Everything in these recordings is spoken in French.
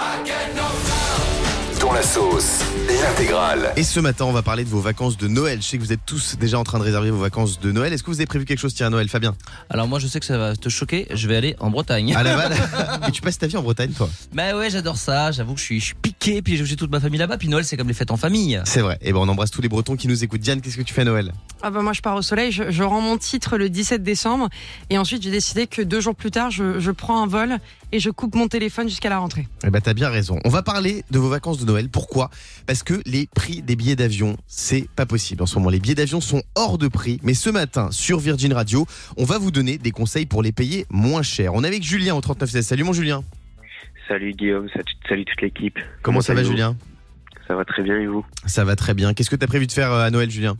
I get no time. La sauce, l'intégrale. Et ce matin, on va parler de vos vacances de Noël. Je sais que vous êtes tous déjà en train de réserver vos vacances de Noël. Est-ce que vous avez prévu quelque chose, tiens, à Noël, Fabien? Alors moi je sais que ça va te choquer, je vais aller en Bretagne. À Laval Et tu passes ta vie en Bretagne, toi? Bah ouais j'adore ça, j'avoue que je suis, je suis piqué, puis j'ai toute ma famille là-bas, puis Noël c'est comme les fêtes en famille. C'est vrai. Et ben, on embrasse tous les Bretons qui nous écoutent. Diane, qu'est-ce que tu fais à Noël? Ah bah moi je pars au soleil, je, je rends mon titre le 17 décembre et ensuite j'ai décidé que deux jours plus tard je, je prends un vol et je coupe mon téléphone jusqu'à la rentrée. Eh ben, t'as bien raison. On va parler de vos vacances de Noël. Pourquoi? Parce que les prix des billets d'avion, c'est pas possible en ce moment. Les billets d'avion sont hors de prix. Mais ce matin, sur Virgin Radio, on va vous donner des conseils pour les payer moins cher. On est avec Julien au 3916. Salut mon Julien. Salut Guillaume, salut, toute l'équipe. Comment ça va, Julien? Ça va très bien et vous? Ça va très bien. Qu'est-ce que t'as prévu de faire euh, à Noël, Julien?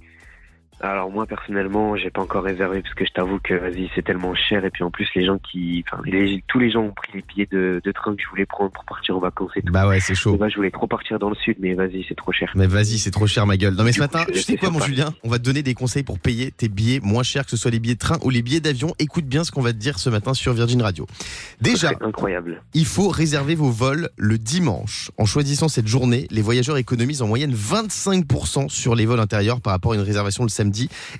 Alors moi personnellement, j'ai pas encore réservé parce que je t'avoue que vas-y, c'est tellement cher et puis en plus les gens qui, enfin les- tous les gens ont pris les billets de, de train que je voulais prendre pour partir en vacances et tout. Bah ouais, c'est chaud. je voulais trop partir dans le sud, mais vas-y, c'est trop cher. Mais vas-y, c'est trop cher ma gueule. Non mais ce matin, je sais quoi mon. Julien? On va te donner des conseils pour payer tes billets moins chers, que ce soit les billets de train ou les billets d'avion. Écoute bien ce qu'on va te dire ce matin sur Virgin Radio. Déjà, incroyable. il faut réserver vos vols le dimanche. En choisissant cette journée, les voyageurs économisent en moyenne 25% sur les vols intérieurs par rapport à une réservation le samedi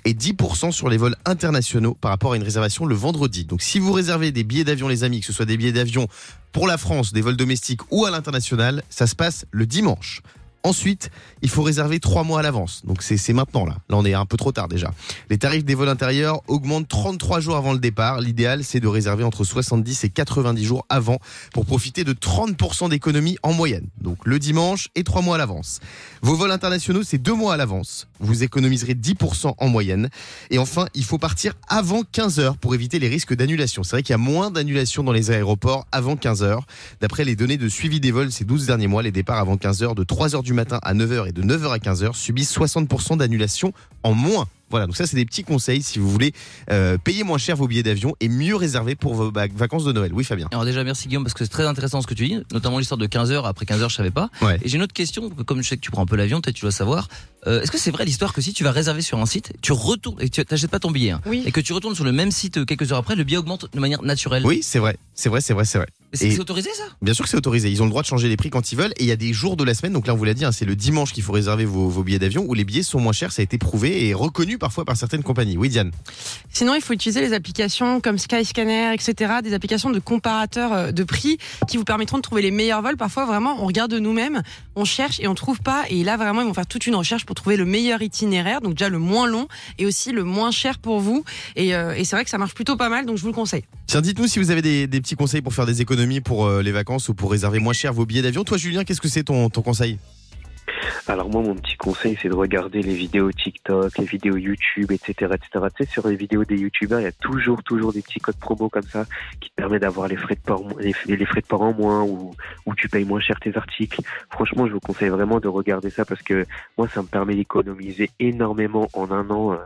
et 10% sur les vols internationaux par rapport à une réservation le vendredi. Donc si vous réservez des billets d'avion les amis, que ce soit des billets d'avion pour la France, des vols domestiques ou à l'international, ça se passe le dimanche. Ensuite, il faut réserver trois mois à l'avance. Donc c'est maintenant là. Là, on est un peu trop tard déjà. Les tarifs des vols intérieurs augmentent 33 jours avant le départ. L'idéal, c'est de réserver entre 70 et 90 jours avant pour profiter de 30% d'économie en moyenne. Donc le dimanche et trois mois à l'avance. Vos vols internationaux, c'est deux mois à l'avance. Vous économiserez 10% en moyenne. Et enfin, il faut partir avant 15 heures pour éviter les risques d'annulation. C'est vrai qu'il y a moins d'annulations dans les aéroports avant 15 heures. D'après les données de suivi des vols ces 12 derniers mois, les départs avant 15 heures de 3 heures du matin à 9 heures et de 9 heures à 15 heures subissent 60% d'annulation en moins. Voilà, donc ça c'est des petits conseils si vous voulez euh, payer moins cher vos billets d'avion et mieux réserver pour vos vacances de Noël. Oui Fabien. Alors déjà merci Guillaume parce que c'est très intéressant ce que tu dis, notamment l'histoire de 15 heures, après 15 heures je savais pas. Ouais. Et j'ai une autre question, comme je sais que tu prends un peu l'avion, peut-être tu dois savoir. Euh, Est-ce que c'est vrai l'histoire que si tu vas réserver sur un site, tu retournes et tu n'achètes pas ton billet, hein, Oui. et que tu retournes sur le même site euh, quelques heures après, le billet augmente de manière naturelle? Oui, c'est vrai, c'est vrai, c'est vrai, c'est vrai. Mais C'est Et- c'est autorisé ça? Bien sûr que c'est autorisé. Ils ont le droit de changer les prix quand ils veulent. Et il y a des jours de la semaine. Donc là, on vous l'a dit, hein, c'est le dimanche qu'il faut réserver vos, vos billets d'avion où les billets sont moins chers. Ça a été prouvé et reconnu parfois par certaines compagnies. Oui, Diane. Sinon, il faut utiliser les applications comme Skyscanner, etc., des applications de comparateurs euh, de prix qui vous permettront de trouver les meilleurs vols. Parfois, vraiment, on regarde nous-mêmes, on cherche et on trouve pas. Et là, vraiment, ils vont faire toute une recherche pour trouver le meilleur itinéraire, donc déjà le moins long et aussi le moins cher pour vous. Et, euh, et c'est vrai que ça marche plutôt pas mal, donc je vous le conseille. Tiens, dites-nous si vous avez des, des petits conseils pour faire des économies pour euh, les vacances ou pour réserver moins cher vos billets d'avion. Toi, Julien, qu'est-ce que c'est ton, ton conseil? Alors moi, mon petit conseil, c'est de regarder les vidéos TikTok, les vidéos YouTube, etc., etc. Tu sais, sur les vidéos des YouTubeurs, il y a toujours, toujours des petits codes promo comme ça qui te permettent d'avoir les frais de port, les, les frais de port en moins ou, ou tu payes moins cher tes articles. Franchement, je vous conseille vraiment de regarder ça parce que moi, ça me permet d'économiser énormément en un an. euh,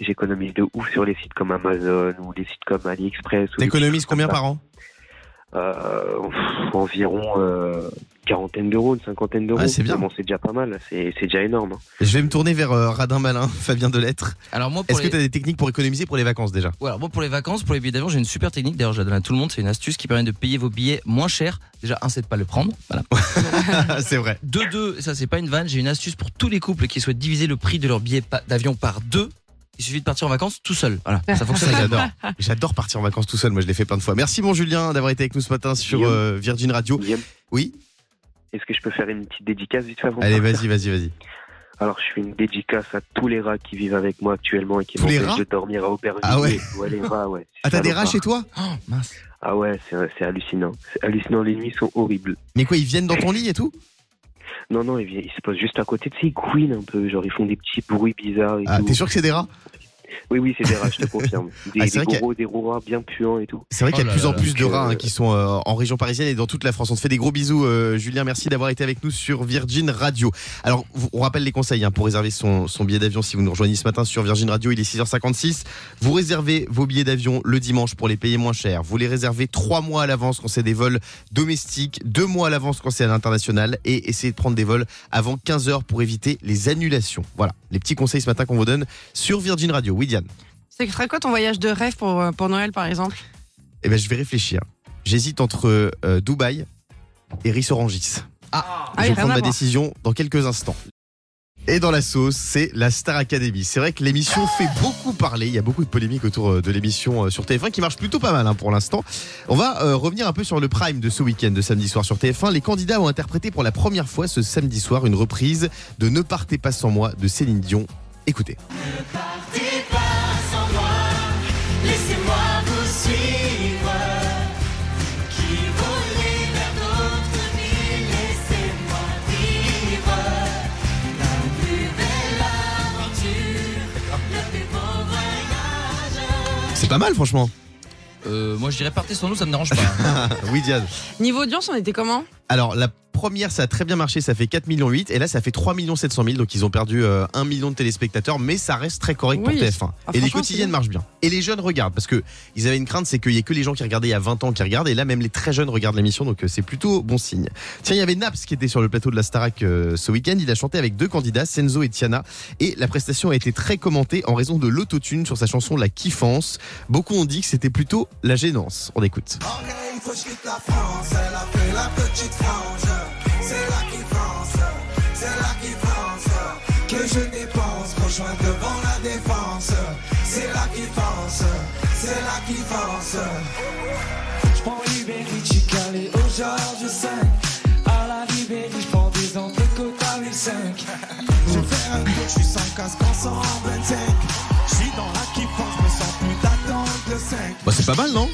J'économise de ouf sur les sites comme Amazon ou les sites comme AliExpress. T'économises combien par an? Euh, environ euh, quarantaine d'euros, une cinquantaine d'euros. Ouais, c'est bien. Bon, c'est déjà pas mal, c'est c'est déjà énorme. hein. Je vais me tourner vers euh, Radin Malin, Fabien Delettre. Alors moi pour Est-ce les... que tu as des techniques pour économiser pour les vacances déjà? Ouais, alors moi pour les vacances, pour les billets d'avion, j'ai une super technique. D'ailleurs, je la donne à tout le monde. C'est une astuce qui permet de payer vos billets moins cher. Déjà, un, c'est de pas le prendre. Voilà. C'est vrai. De deux, ça c'est pas une vanne. J'ai une astuce pour tous les couples qui souhaitent diviser le prix de leur billet d'avion par deux. Il suffit de partir en vacances tout seul. Voilà, ça fonctionne. J'adore. J'adore partir en vacances tout seul. Moi, je l'ai fait plein de fois. Merci, mon Julien, d'avoir été avec nous ce matin sur euh, Virgin Radio. Guillaume, Oui Est-ce que je peux faire une petite dédicace vite fait avant Allez, vas-y, vas-y, vas-y. Alors, je fais une dédicace à tous les rats qui vivent avec moi actuellement et qui Tous les m'empêchent de dormir à Aubervilliers. Ah ouais Ouais, les rats, ouais. Ah, t'as des rats chez toi Oh, mince. Ah ouais, c'est c'est hallucinant. C'est hallucinant, les nuits sont horribles. Mais quoi, ils viennent dans ton lit et tout Non, non, ils, se posent juste à côté, tu sais, ils couinent un peu, genre ils font des petits bruits bizarres et Ah, t'es sûr que c'est des rats? Oui, oui, c'est des rats, je te confirme. Des, Ah, c'est des vrai qu'il y a- gros, des gros rats bien puants et tout. C'est vrai qu'il y a Oh de plus là en plus de rats hein, euh, qui sont euh, en région parisienne et dans toute la France. On te fait des gros bisous, euh, Julien. Merci d'avoir été avec nous sur Virgin Radio. Alors, on rappelle les conseils hein, pour réserver son, son billet d'avion. Si vous nous rejoignez ce matin sur Virgin Radio, il est 6h56. Vous réservez vos billets d'avion le dimanche pour les payer moins cher. Vous les réservez trois mois à l'avance quand c'est des vols domestiques, deux mois à l'avance quand c'est à l'international et essayez de prendre des vols avant 15 heures pour éviter les annulations. Voilà, les petits conseils ce matin qu'on vous donne sur Virgin Radio. Oui, Diane. C'est que ferait quoi ton voyage de rêve pour, euh, pour Noël, par exemple? Eh ben, je vais réfléchir. J'hésite entre euh, Dubaï et Riss Orangis. Ah, Ah je vais prendre ma décision dans quelques instants. Et dans la sauce, c'est la Star Academy. C'est vrai que l'émission fait beaucoup parler. Il y a beaucoup de polémiques autour euh, de l'émission sur TF1 qui marche plutôt pas mal hein, pour l'instant. On va euh, revenir un peu sur le prime de ce week-end de samedi soir sur TF1. Les candidats ont interprété pour la première fois ce samedi soir une reprise de Ne partez pas sans moi de Céline Dion. Écoutez. Pas mal franchement. euh, moi je dirais partez sans nous, ça me dérange pas. oui Diane. Niveau audience, on était comment? Alors la première ça a très bien marché, ça fait 4 millions 8 et là ça fait 3 millions 700 000 donc ils ont perdu euh, 1 million de téléspectateurs mais ça reste très correct Oui. pour TF1. Ah, et les quotidiennes marchent bien. Et les jeunes regardent parce que ils avaient une crainte c'est qu'il y ait que les gens qui regardaient il y a 20 ans qui regardent et là même les très jeunes regardent l'émission donc euh, c'est plutôt bon signe. Tiens, il y avait Naps qui était sur le plateau de la Starac euh, ce week-end, il a chanté avec deux candidats, Senzo et Tiana et la prestation a été très commentée en raison de l'autotune sur sa chanson La Kiffance. Beaucoup ont dit que c'était plutôt la gênance. On écoute. il faut que je quitte la France. Elle a fait la petite frange. Je suis sans casque en 125. Je suis dans la qui pense, je me sens plus d'attendre le 5. Bah, c'est pas mal non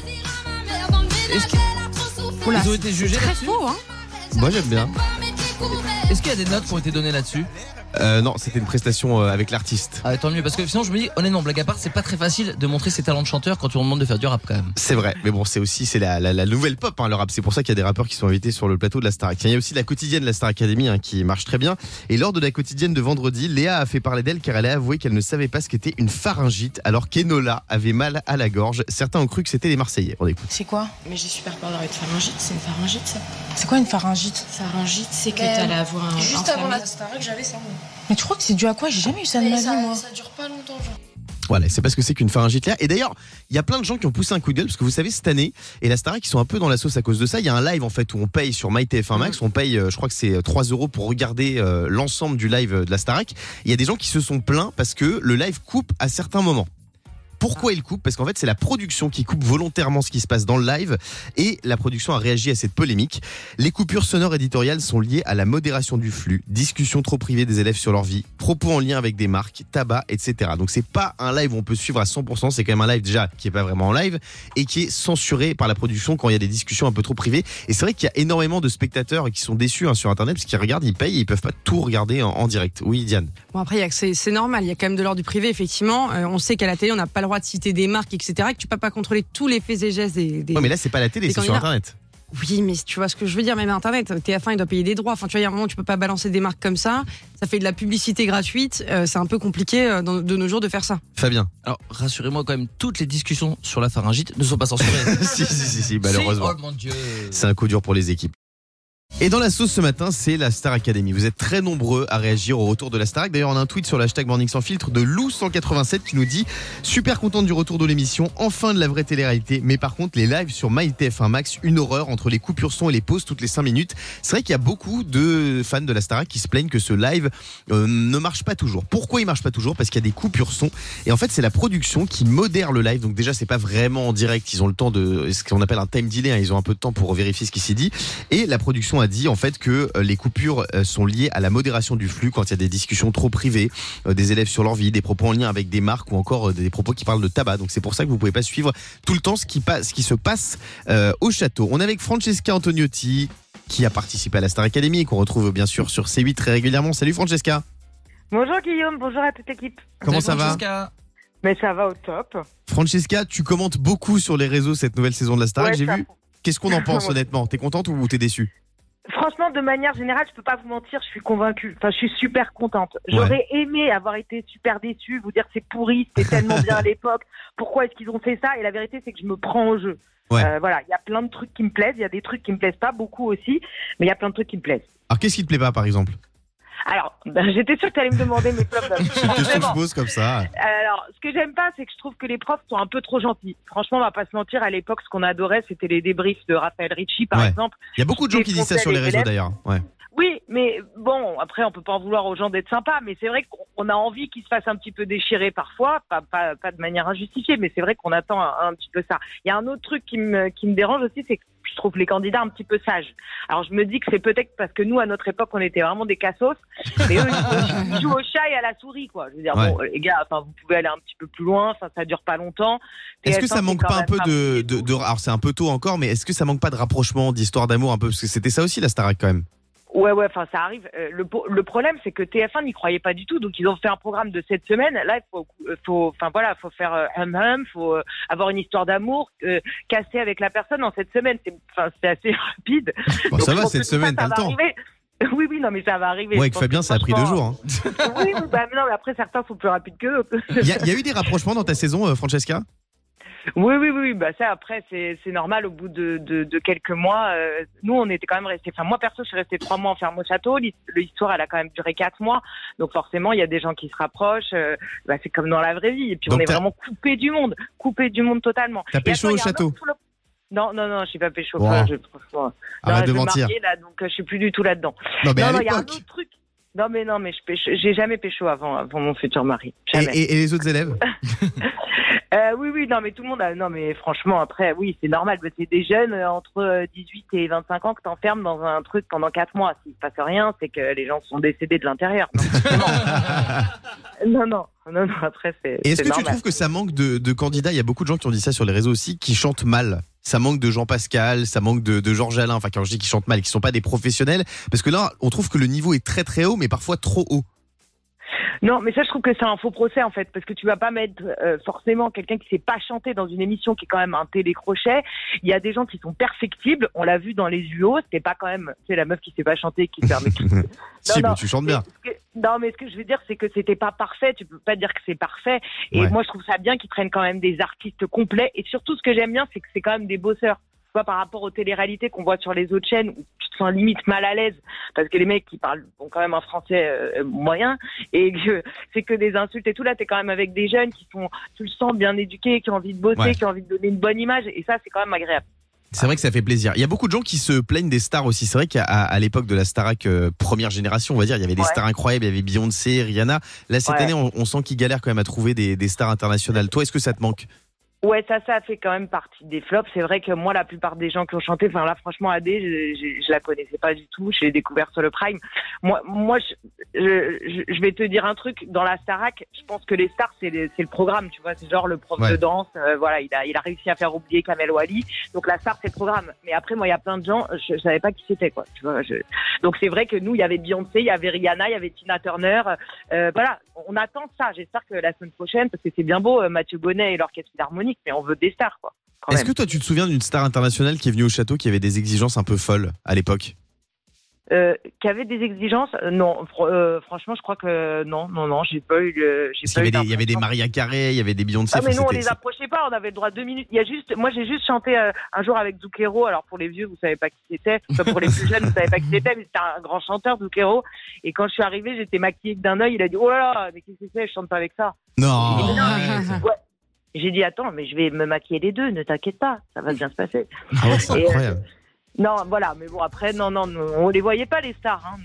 Est-ce que- Oula, Ils ont été jugés Très là-dessus faux, hein Moi j'aime bien. Est-ce qu'il y a des notes qui ont été données là-dessus Euh, non, c'était une prestation euh, avec l'artiste. Ah tant mieux parce que sinon je me dis honnêtement blague à part c'est pas très facile de montrer ses talents de chanteur quand on demande de faire du rap quand même. C'est vrai, mais bon, c'est aussi c'est la, la, la nouvelle pop, hein, le rap. C'est pour ça qu'il y a des rappeurs qui sont invités sur le plateau de la Star Academy. Il y a aussi la quotidienne de la Star Academy hein, qui marche très bien. Et lors de la quotidienne de vendredi, Léa a fait parler d'elle car elle a avoué qu'elle ne savait pas ce qu'était une pharyngite alors qu'Enola avait mal à la gorge. Certains ont cru que c'était les Marseillais. On écoute. C'est quoi? Mais j'ai super peur d'avoir une pharyngite. C'est une pharyngite, ça. C'est quoi une pharyngite? Pharyngite, c'est que Ben, t'allais avoir un. Juste avant la Starac, j'avais ça. Mais tu crois que c'est dû à quoi? J'ai jamais eu ça de ma vie, ça, moi. ça dure pas longtemps, genre. Voilà, c'est parce que c'est qu'une pharyngite Léa. Et d'ailleurs, il y a plein de gens qui ont poussé un coup de gueule parce que vous savez, cette année, et la Starac, qui sont un peu dans la sauce à cause de ça. Il y a un live en fait où on paye sur MyTF1 Max, on paye, euh, je crois que c'est 3 euros pour regarder euh, l'ensemble du live de la Starac. Il y a des gens qui se sont plaints parce que le live coupe à certains moments. Pourquoi il coupe? Parce qu'en fait, c'est la production qui coupe volontairement ce qui se passe dans le live et la production a réagi à cette polémique. Les coupures sonores éditoriales sont liées à la modération du flux, discussions trop privées des élèves sur leur vie, propos en lien avec des marques, tabac, etc. Donc c'est pas un live où on peut suivre à 100%, c'est quand même un live déjà qui est pas vraiment en live et qui est censuré par la production quand il y a des discussions un peu trop privées. Et c'est vrai qu'il y a énormément de spectateurs qui sont déçus hein, sur Internet parce qu'ils regardent, ils payent et ils peuvent pas tout regarder en, direct. Oui, Diane? Bon après, c'est normal, il y a quand même de l'ordre du privé, effectivement. Euh, on sait qu'à la télé, on n'a pas le droit de citer des marques, etc. Que tu peux pas contrôler tous les faits et gestes des. des- Ouais, mais là c'est pas la télé, c'est sur. Internet. Oui, mais tu vois ce que je veux dire, même Internet, TF1, il doit payer des droits. Enfin, tu vois, il y a un moment où tu peux pas balancer des marques comme ça. Ça fait de la publicité gratuite. Euh, c'est un peu compliqué euh, dans- de nos jours de faire ça. Fabien. Alors rassurez-moi quand même toutes les discussions sur la pharyngite ne sont pas censurées. si, si, si, si, malheureusement. Si, oh mon dieu. C'est un coup dur pour les équipes. Et dans la sauce ce matin, c'est la Star Academy. Vous êtes très nombreux à réagir au retour de la Star. D'ailleurs, on a un tweet sur l'hashtag Morning Sans Filtre de Lou187 qui nous dit Super contente du retour de l'émission, enfin de la vraie télé-réalité. Mais par contre, les lives sur MyTF1 Max, une horreur entre les coupures son et les pauses toutes les 5 minutes. C'est vrai qu'il y a beaucoup de fans de la Star qui se plaignent que ce live euh, ne marche pas toujours. Pourquoi il marche pas toujours? Parce qu'il y a des coupures son. Et en fait, c'est la production qui modère le live. Donc déjà, c'est pas vraiment en direct. Ils ont le temps de ce qu'on appelle un time delay. hein. Ils ont un peu de temps pour vérifier ce qui s'est dit. Et la production a dit en fait que euh, les coupures euh, sont liées à la modération du flux quand il y a des discussions trop privées, euh, des élèves sur leur vie, des propos en lien avec des marques ou encore des propos qui parlent de tabac. Donc c'est pour ça que vous pouvez pas suivre tout le temps ce qui, passe, ce qui se passe euh, au château. On est avec Francesca Antoniotti qui a participé à la Star Academy et qu'on retrouve bien sûr sur C8 très régulièrement. Salut Francesca. Bonjour Guillaume, bonjour à toute l'équipe. Comment ça Salut, va Francesca. Mais ça va au top. Francesca, tu commentes beaucoup sur les réseaux cette nouvelle saison de la Star. Ouais, J'ai ça- vu. Qu'est-ce qu'on en pense honnêtement? T'es contente ou t'es déçue? Franchement, de manière générale, je peux pas vous mentir, je suis convaincue. Enfin, je suis super contente. J'aurais aimé avoir été super déçue, vous dire c'est pourri, c'était tellement bien à l'époque. Pourquoi est-ce qu'ils ont fait ça? Et la vérité, c'est que je me prends au jeu. Ouais. Euh, voilà, il y a plein de trucs qui me plaisent, il y a des trucs qui me plaisent pas beaucoup aussi, mais il y a plein de trucs qui me plaisent. Alors qu'est-ce qui te plaît pas par exemple? Alors, ben, j'étais sûre que tu allais me demander mes flops. Question que je comme ça. Alors, ce que j'aime pas, c'est que je trouve que les profs sont un peu trop gentils. Franchement, on va pas se mentir, à l'époque, ce qu'on adorait, c'était les débriefs de Raphaël Ricci, par Ouais. exemple. Il y a beaucoup de gens qui disent ça sur les réseaux d'ailleurs. Ouais. Oui, mais bon, après, on peut pas en vouloir aux gens d'être sympas, mais c'est vrai qu'on on a envie qu'ils se fassent un petit peu déchirer parfois, pas, pas, pas de manière injustifiée, mais c'est vrai qu'on attend un, un petit peu ça. Il y a un autre truc qui me, qui me dérange aussi, c'est que je trouve les candidats un petit peu sages. Alors, je me dis que c'est peut-être parce que nous, à notre époque, on était vraiment des cassos, mais eux, ils jouent, ils jouent au chat et à la souris, quoi. Je veux dire, Ouais. bon, les gars, enfin, vous pouvez aller un petit peu plus loin, enfin, ça dure pas longtemps. Est-ce que TF1, ça manque pas un peu de, de- alors c'est un peu tôt encore, mais est-ce que ça manque pas de rapprochement, d'histoire d'amour un peu, parce que c'était ça aussi la Starac quand même. Ouais, ouais, enfin, ça arrive. Euh, le, le problème, c'est que TF1 n'y croyait pas du tout. Donc, ils ont fait un programme de cette semaine. Là, il faut, faut, enfin, voilà, faut faire euh, hum hum, faut euh, avoir une histoire d'amour, euh, casser avec la personne en cette semaine. C'est, enfin, c'est assez rapide. Bon, Donc, ça va, cette semaine, t'as le temps. arriver. Oui, oui, non, mais ça va arriver. Ouais, avec Fabien, ça a pris deux jours. hein. oui, oui, bah, non, mais après, certains sont plus rapides que d'autres. Il y, y a eu des rapprochements dans ta saison, Francesca? Oui, oui, oui, bah ça après c'est c'est normal au bout de, de, de quelques mois. euh, nous on était quand même restés. Enfin moi perso je suis restée trois mois enfermée au château. L'his- L'histoire elle a quand même duré quatre mois. Donc forcément il y a des gens qui se rapprochent. euh, bah, c'est comme dans la vraie vie. Et puis Donc on est vraiment coupé du monde, coupé du monde totalement. T'as pécho au château. Non non non je suis pas pécho. Enfin, je, franchement. Arrête non, de je me mentir. mariais, là donc euh, je suis plus du tout là-dedans. Non, mais non à non y a un autre truc. Non mais non mais je pécho- j'ai jamais pécho avant avant mon futur mari. Et, Jamais. et- et les autres élèves Euh, oui, oui, non, mais tout le monde a. Non, mais franchement, après, oui, c'est normal. C'est des jeunes euh, entre euh, 18 et 25 ans que t'enfermes dans un truc pendant 4 mois. S'il se passe rien, c'est que les gens sont décédés de l'intérieur. Non, non, non, non, après, c'est. Et est-ce que tu trouves que ça manque de, de candidats? Il y a beaucoup de gens qui ont dit ça sur les réseaux aussi, qui chantent mal. Ça manque de Jean Pascal, ça manque de, de Georges Alain. Enfin, quand je dis qu'ils chantent mal, qui sont pas des professionnels, parce que là, on trouve que le niveau est très très haut, mais parfois trop haut. Non, mais ça, je trouve que c'est un faux procès, en fait, parce que tu vas pas mettre euh, forcément quelqu'un qui sait pas chanter dans une émission qui est quand même un télécrochet. Il y a des gens qui sont perfectibles. On l'a vu dans les UO, c'était pas quand même, tu sais, la meuf qui sait pas chanter, qui permet. si, non. mais tu chantes bien. Que- non, mais ce que je veux dire, c'est que c'était pas parfait. Tu peux pas dire que c'est parfait. Et Ouais. moi, je trouve ça bien qu'ils prennent quand même des artistes complets. Et surtout, ce que j'aime bien, c'est que c'est quand même des bosseurs. Vois, par rapport aux téléréalités qu'on voit sur les autres chaînes, où tu te sens limite mal à l'aise, parce que les mecs qui parlent ont quand même un français euh, moyen, et que c'est que des insultes et tout. Là, t'es quand même avec des jeunes qui sont, tu le sens, bien éduqués, qui ont envie de bosser, Ouais. qui ont envie de donner une bonne image. Et ça, c'est quand même agréable. C'est vrai que ça fait plaisir. Il y a beaucoup de gens qui se plaignent des stars aussi. C'est vrai qu'à l'époque de la Starac euh, première génération, on va dire, il y avait des Ouais. stars incroyables. Il y avait Beyoncé, Rihanna. Là, cette Ouais. année, on, on sent qu'ils galèrent quand même à trouver des, des stars internationales. Toi, est-ce que ça te manque? Ouais, ça, ça a fait quand même partie des flops. C'est vrai que moi, la plupart des gens qui ont chanté, enfin là, franchement, Adé, je, je, je la connaissais pas du tout. Je l'ai découvert sur le Prime. Moi, moi, je, je, je vais te dire un truc. Dans la Starac, je pense que les stars, c'est c'est le programme, tu vois. C'est genre le prof Ouais. de danse. euh, voilà, il a, il a réussi à faire oublier Kamel Wally. Donc la star, c'est le programme. Mais après, moi, il y a plein de gens, je, je savais pas qui c'était, quoi. Tu vois. Je... Donc c'est vrai que nous, il y avait Beyoncé, il y avait Rihanna, il y avait Tina Turner. Euh, voilà, on attend ça. J'espère que la semaine prochaine, parce que c'est bien beau, euh, Mathieu Bonnet et l'orchestre mais on veut des stars, quoi. Est-ce que toi, tu te souviens d'une star internationale qui est venue au château qui avait des exigences un peu folles à l'époque? Euh, qui avait des exigences? Euh, Non, fr- euh, franchement, je crois que non, non, non, j'ai pas eu le. pas y eu des, il y avait des. Maria Carré, il y avait des Beyoncé. Ah mais nous on les approchait pas, on avait le droit à deux minutes. Il y a juste, moi j'ai juste chanté euh, un jour avec Zucchero. Alors pour les vieux vous savez pas qui c'était, Enfin, pour les plus jeunes vous savez pas qui c'était, mais c'était un grand chanteur Zucchero. Et quand je suis arrivée j'étais maquillée d'un œil, il a dit oh là là mais qu'est-ce que c'est, je chante pas avec ça. Non. J'ai dit, Non, mais- ouais. J'ai dit attends mais je vais me maquiller les deux, ne t'inquiète pas, ça va bien se passer. Ah ouais, c'est euh, incroyable. Non voilà, mais bon après non non, on les voyait pas les stars. Hein.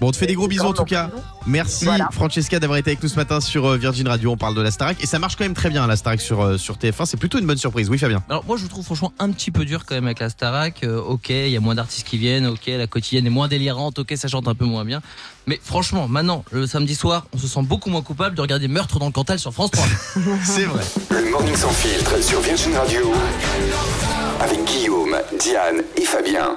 Bon, on te fait des gros bisous en tout cas. Merci Voilà. Francesca d'avoir été avec nous ce matin sur euh, Virgin Radio. On parle de la Starac et ça marche quand même très bien la Starac sur, euh, sur TF1. C'est plutôt une bonne surprise. Oui, Fabien. Alors moi je trouve franchement un petit peu dur quand même avec la Starac. Euh, ok, il y a moins d'artistes qui viennent. Ok, la quotidienne est moins délirante. Ok, ça chante un peu moins bien. Mais franchement, maintenant le samedi soir, on se sent beaucoup moins coupable de regarder Meurtre dans le Cantal sur France 3. C'est vrai. Le Morning Sans Filtre sur Virgin Radio avec Guillaume, Diane et Fabien.